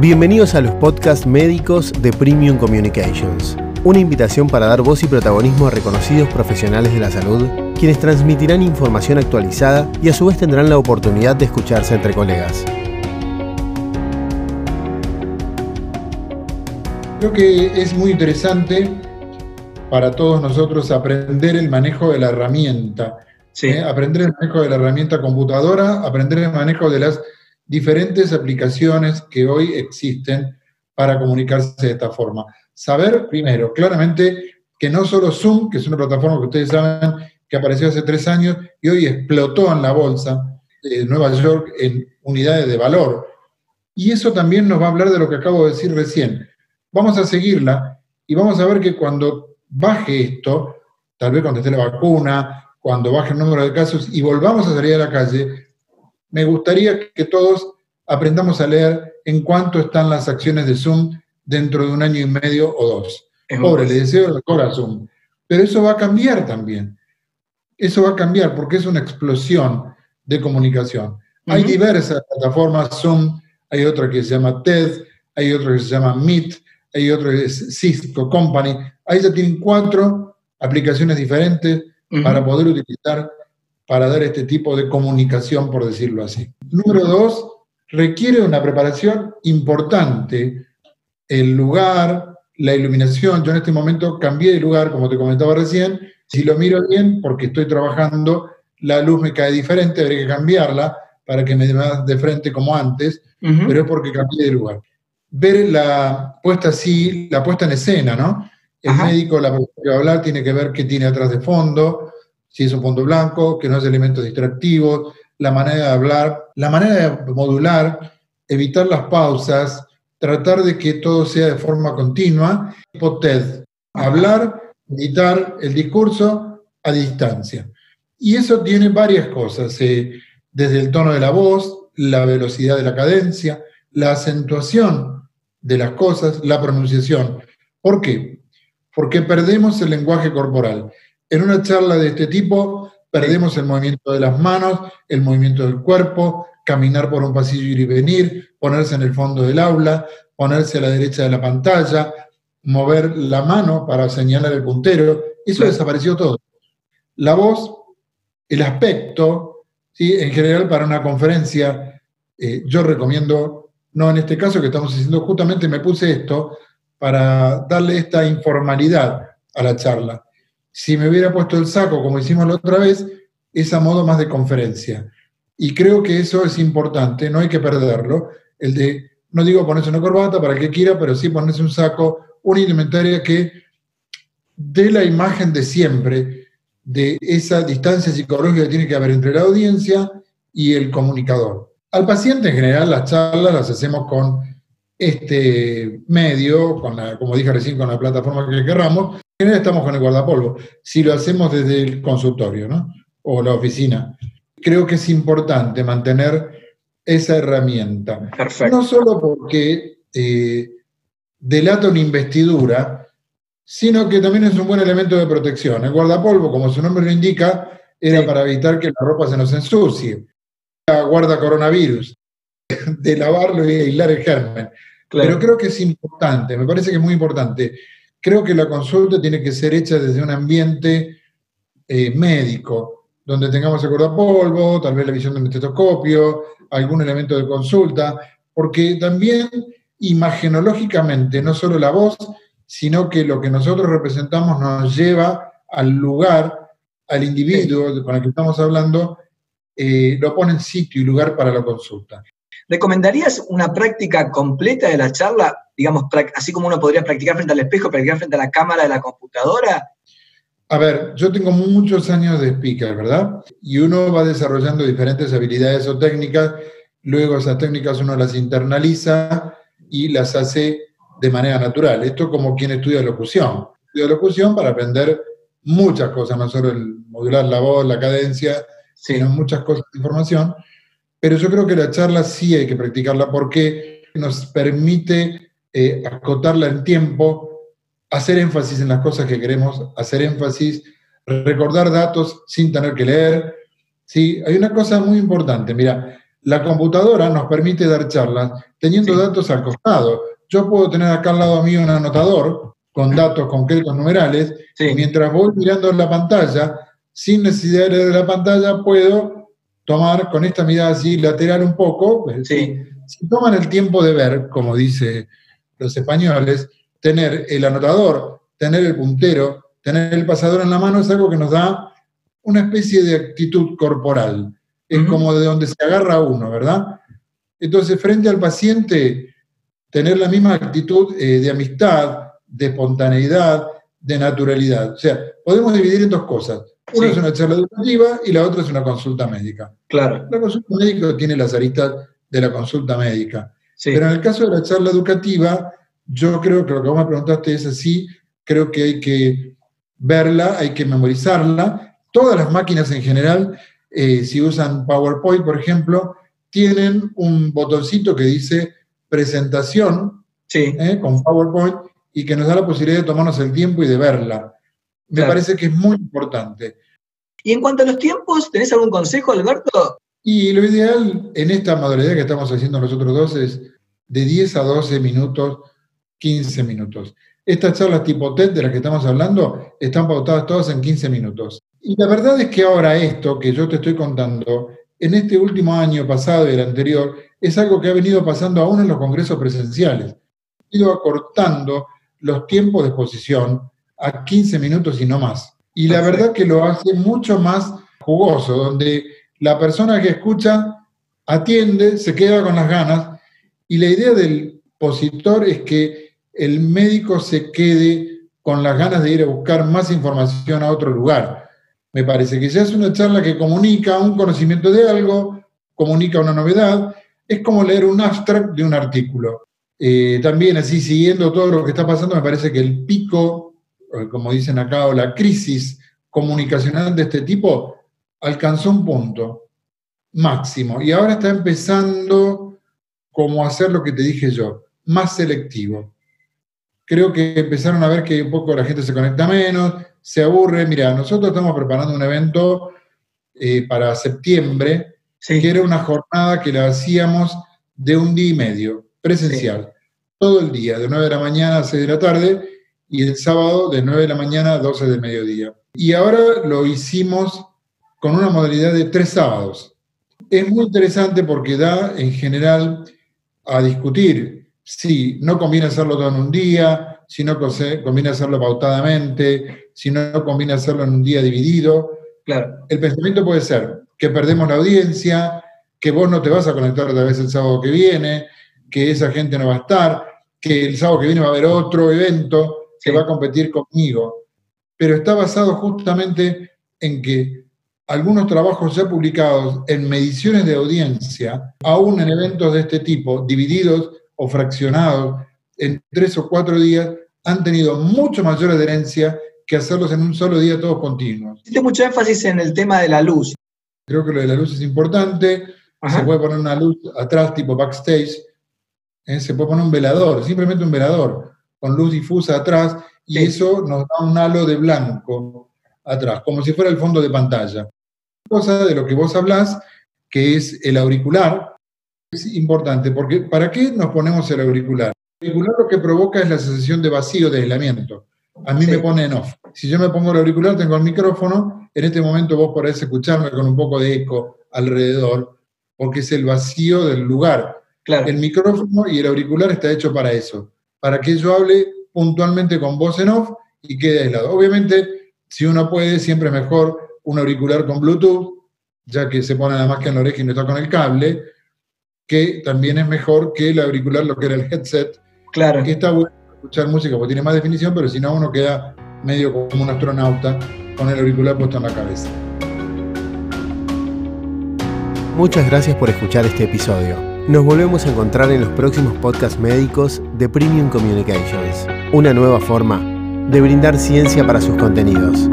Bienvenidos a los podcasts médicos de Premium Communications. Una invitación para dar voz y protagonismo a reconocidos profesionales de la salud, quienes transmitirán información actualizada y a su vez tendrán la oportunidad de escucharse entre colegas. Creo que es muy interesante para todos nosotros aprender el manejo de la herramienta. ¿eh? Aprender el manejo de la herramienta computadora, aprender el manejo de las diferentes aplicaciones que hoy existen para comunicarse de esta forma. Saber, primero, claramente que no solo Zoom, que es una plataforma que ustedes saben que apareció hace tres años y hoy explotó en la bolsa de Nueva York en unidades de valor. Y eso también nos va a hablar de lo que acabo de decir recién. Vamos a seguirla y vamos a ver que cuando baje esto, tal vez cuando esté la vacuna, cuando baje el número de casos y volvamos a salir a la calle, me gustaría que todos aprendamos a leer en cuánto están las acciones de Zoom dentro de un año y medio o dos. Pobre, le deseo el mejor a Zoom. Pero eso va a cambiar también. Eso va a cambiar porque es una explosión de comunicación. Hay diversas plataformas, Zoom, hay otra que se llama TED, hay otra que se llama Meet, hay otra que es Cisco Company. Ahí ya tienen cuatro aplicaciones diferentes para poder utilizar para dar este tipo de comunicación, por decirlo así. Número dos, requiere una preparación importante, el lugar, la iluminación. Yo en este momento cambié de lugar, como te comentaba recién. Si lo miro bien, porque estoy trabajando, la luz me cae diferente, habría que cambiarla para que me dé más de frente como antes, pero es porque cambié de lugar. Ver la puesta así, la puesta en escena, ¿no? El médico, la persona que va a hablar, tiene que ver qué tiene atrás de fondo, si es un fondo blanco, que no es elementos distractivos, la manera de hablar, la manera de modular, evitar las pausas, tratar de que todo sea de forma continua, TED, hablar, editar el discurso a distancia. Y eso tiene varias cosas, eh, desde el tono de la voz, la velocidad de la cadencia, la acentuación de las cosas, la pronunciación. ¿Por qué? Porque perdemos el lenguaje corporal. En una charla de este tipo perdemos el movimiento de las manos, el movimiento del cuerpo, caminar por un pasillo ir y venir, ponerse en el fondo del aula, ponerse a la derecha de la pantalla, mover la mano para señalar el puntero. Eso desapareció todo. La voz, el aspecto, ¿sí? en general para una conferencia, eh, yo recomiendo, no en este caso que estamos haciendo, justamente me puse esto para darle esta informalidad a la charla si me hubiera puesto el saco como hicimos la otra vez, es a modo más de conferencia. Y creo que eso es importante, no hay que perderlo. El de, no digo ponerse una corbata para que quiera, pero sí ponerse un saco, una indumentaria que dé la imagen de siempre de esa distancia psicológica que tiene que haber entre la audiencia y el comunicador. Al paciente en general las charlas las hacemos con este medio, con la, como dije recién, con la plataforma que querramos, general estamos con el guardapolvo. Si lo hacemos desde el consultorio, ¿no? O la oficina. Creo que es importante mantener esa herramienta. Perfecto. No solo porque eh, delata una investidura, sino que también es un buen elemento de protección. El guardapolvo, como su nombre lo indica, era para evitar que la ropa se nos ensucie. La guarda coronavirus, de lavarlo y aislar el germen. Pero creo que es importante, me parece que es muy importante creo que la consulta tiene que ser hecha desde un ambiente eh, médico, donde tengamos el polvo, tal vez la visión de un estetoscopio, algún elemento de consulta, porque también imagenológicamente, no solo la voz, sino que lo que nosotros representamos nos lleva al lugar, al individuo con el que estamos hablando, eh, lo pone en sitio y lugar para la consulta. ¿Recomendarías una práctica completa de la charla, digamos, así como uno podría practicar frente al espejo, practicar frente a la cámara de la computadora? A ver, yo tengo muchos años de speaker, ¿verdad? Y uno va desarrollando diferentes habilidades o técnicas, luego esas técnicas uno las internaliza y las hace de manera natural. Esto como quien estudia locución. Estudia locución para aprender muchas cosas, no solo el modular la voz, la cadencia, sino muchas cosas de información. Pero yo creo que la charla sí hay que practicarla porque nos permite eh, acotarla en tiempo, hacer énfasis en las cosas que queremos, hacer énfasis, recordar datos sin tener que leer. ¿sí? Hay una cosa muy importante, mira, La computadora nos permite dar charlas teniendo datos al costado. Yo puedo tener acá al lado mío un anotador con datos concretos numerales, y mientras voy mirando la pantalla, sin necesidad de leer la pantalla, puedo tomar con esta mirada así lateral un poco. Si toman el tiempo de ver, como dice los españoles, tener el anotador, tener el puntero, tener el pasador en la mano es algo que nos da una especie de actitud corporal. Es como de donde se agarra uno, ¿verdad? Entonces, frente al paciente, tener la misma actitud eh, de amistad, de espontaneidad, de naturalidad. O sea, podemos dividir en dos cosas. Una es una charla educativa y la otra es una consulta médica. Claro. La consulta médica tiene las aristas de la consulta médica. Pero en el caso de la charla educativa, yo creo que lo que vos me preguntaste es así, creo que hay que verla, hay que memorizarla. Todas las máquinas en general, eh, si usan PowerPoint, por ejemplo, tienen un botoncito que dice presentación eh, con PowerPoint y que nos da la posibilidad de tomarnos el tiempo y de verla. Me parece que es muy importante. Y en cuanto a los tiempos, ¿tenés algún consejo, Alberto? Y lo ideal en esta modalidad que estamos haciendo nosotros dos es de 10 a 12 minutos, 15 minutos. Estas charlas tipo TED de las que estamos hablando están pautadas todas en 15 minutos. Y la verdad es que ahora esto que yo te estoy contando, en este último año pasado y el anterior, es algo que ha venido pasando aún en los congresos presenciales. Ha ido acortando los tiempos de exposición a 15 minutos y no más. Y la verdad que lo hace mucho más jugoso, donde la persona que escucha atiende, se queda con las ganas, y la idea del positor es que el médico se quede con las ganas de ir a buscar más información a otro lugar. Me parece que ya es una charla que comunica un conocimiento de algo, comunica una novedad, es como leer un abstract de un artículo. Eh, también así, siguiendo todo lo que está pasando, me parece que el pico, eh, como dicen acá, o la crisis comunicacional de este tipo, alcanzó un punto máximo. Y ahora está empezando como a hacer lo que te dije yo, más selectivo. Creo que empezaron a ver que un poco la gente se conecta menos, se aburre. Mira, nosotros estamos preparando un evento eh, para septiembre, que era una jornada que la hacíamos de un día y medio presencial, todo el día, de 9 de la mañana a 6 de la tarde, y el sábado de 9 de la mañana a 12 del mediodía. Y ahora lo hicimos con una modalidad de tres sábados. Es muy interesante porque da en general a discutir si no conviene hacerlo todo en un día, si no conviene hacerlo pautadamente, si no conviene hacerlo en un día dividido. Claro. El pensamiento puede ser que perdemos la audiencia, que vos no te vas a conectar otra vez el sábado que viene, que esa gente no va a estar, que el sábado que viene va a haber otro evento que va a competir conmigo. Pero está basado justamente en que algunos trabajos ya publicados en mediciones de audiencia, aún en eventos de este tipo, divididos o fraccionados en tres o cuatro días, han tenido mucho mayor adherencia que hacerlos en un solo día todos continuos. Hiciste mucho énfasis en el tema de la luz. Creo que lo de la luz es importante. Se puede poner una luz atrás, tipo backstage, ¿eh? se puede poner un velador, simplemente un velador, con luz difusa atrás, y eso nos da un halo de blanco atrás, como si fuera el fondo de pantalla. Cosa de lo que vos hablás, que es el auricular, es importante, porque ¿para qué nos ponemos el auricular? El auricular lo que provoca es la sensación de vacío, de aislamiento. A mí me pone en off. Si yo me pongo el auricular, tengo el micrófono, en este momento vos podés escucharme con un poco de eco alrededor, porque es el vacío del lugar. El micrófono y el auricular está hecho para eso, para que yo hable puntualmente con voz en off y quede aislado. Obviamente, si uno puede, siempre es mejor un auricular con Bluetooth, ya que se pone nada más que en la oreja y no está con el cable, que también es mejor que el auricular, lo que era el headset. Claro. Que está bueno escuchar música porque tiene más definición, pero si no, uno queda medio como un astronauta con el auricular puesto en la cabeza. Muchas gracias por escuchar este episodio. Nos volvemos a encontrar en los próximos podcasts médicos de Premium Communications, una nueva forma de brindar ciencia para sus contenidos.